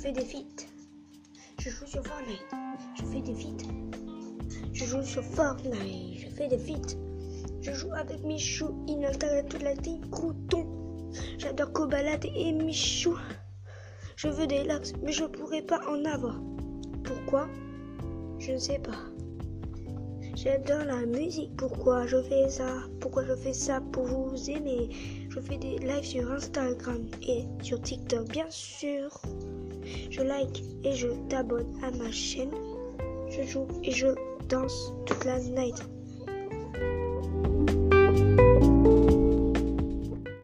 fais des feats. Je joue sur Fortnite. Je fais des feats. Je joue sur Fortnite. Je fais des feats. Je joue avec Michou, Inalta, toute la team Crouton. J'adore Kobalade et Michou. Je veux des likes, mais je pourrais pas en avoir. Pourquoi? Je ne sais pas. J'adore la musique. Pourquoi je fais ça? Pourquoi je fais ça pour vous aimer? Je fais des lives sur Instagram et sur TikTok, bien sûr. Je like et je t'abonne à ma chaîne. Je joue et je danse toute la night.